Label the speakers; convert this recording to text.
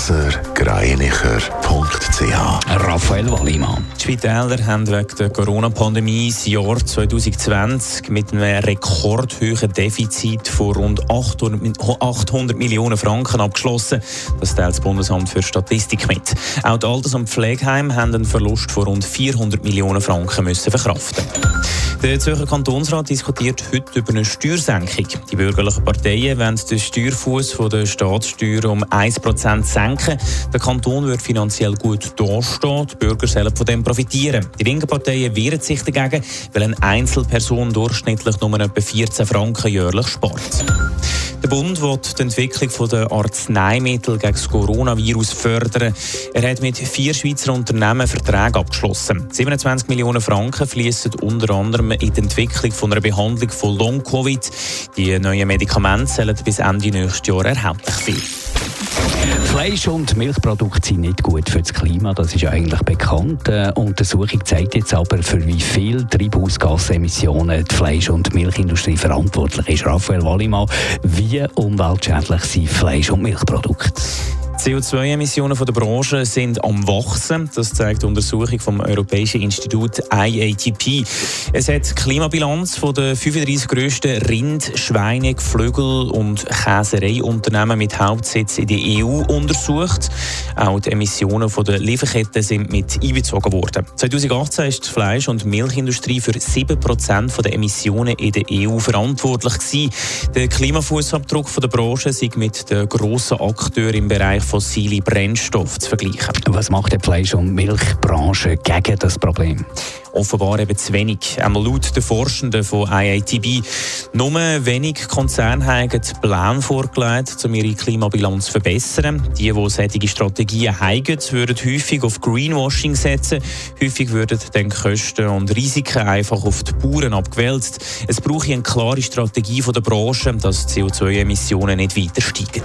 Speaker 1: blasergreinicher.ch
Speaker 2: Raphael Wallimann.
Speaker 3: Die Spitäler haben wegen der Corona-Pandemie das Jahr 2020 mit einem rekordhohen Defizit von rund 800 Millionen Franken abgeschlossen. Das teilt das Bundesamt für Statistik mit. Auch die Alters- und Pflegeheime haben einen Verlust von rund 400 Millionen Franken müssen verkraften. Der Zürcher Kantonsrat diskutiert heute über eine Steuersenkung. Die bürgerlichen Parteien wollen den Steuerfuß der Staatssteuer um 1% senken. Der Kanton wird finanziell gut dastehen. Die Bürger sollen von dem profitieren. Die linken Parteien wehren sich dagegen, weil eine Einzelperson durchschnittlich nur etwa 14 Franken jährlich spart. Der Bund will die Entwicklung der Arzneimittel gegen das Coronavirus fördern. Er hat mit vier Schweizer Unternehmen Verträge abgeschlossen. 27 Millionen Franken fließen unter anderem in die Entwicklung von einer Behandlung von Long-Covid. Die neuen Medikamente sollen bis Ende nächstes Jahr erhältlich sein.
Speaker 2: Fleisch- und Milchprodukte sind nicht gut für das Klima, das ist ja eigentlich bekannt. Eine äh, Untersuchung zeigt jetzt aber, für wie viel Treibhausgasemissionen die Fleisch- und Milchindustrie verantwortlich ist. Raphael Wallimann, wie umweltschädlich sind Fleisch- und Milchprodukte?
Speaker 3: CO2-Emissionen der Branche sind am Wachsen. Das zeigt die Untersuchung vom Europäischen Institut IATP. Es hat die Klimabilanz der 35 grössten Rind-, Schweine-, Geflügel- und Käsereiunternehmen mit Hauptsitz in der EU untersucht. Auch die Emissionen der Lieferketten sind mit einbezogen worden. 2018 ist die Fleisch- und Milchindustrie für 7% der Emissionen in der EU verantwortlich gewesen. Der Klimafußabdruck der Branche ist mit den grossen Akteuren im Bereich fossile Brennstoffe zu vergleichen.
Speaker 2: Was macht die Fleisch- und Milchbranche gegen das Problem?
Speaker 3: Offenbar eben zu wenig. Einmal laut den Forschenden von IATB. Nur wenig Konzerne haben Pläne vorgelegt, um ihre Klimabilanz zu verbessern. Die, die solche Strategien haben, würden häufig auf Greenwashing setzen. Häufig würden dann Kosten und Risiken einfach auf die Bauern abgewälzt. Es braucht eine klare Strategie von der Branche, dass CO2-Emissionen nicht weiter steigen.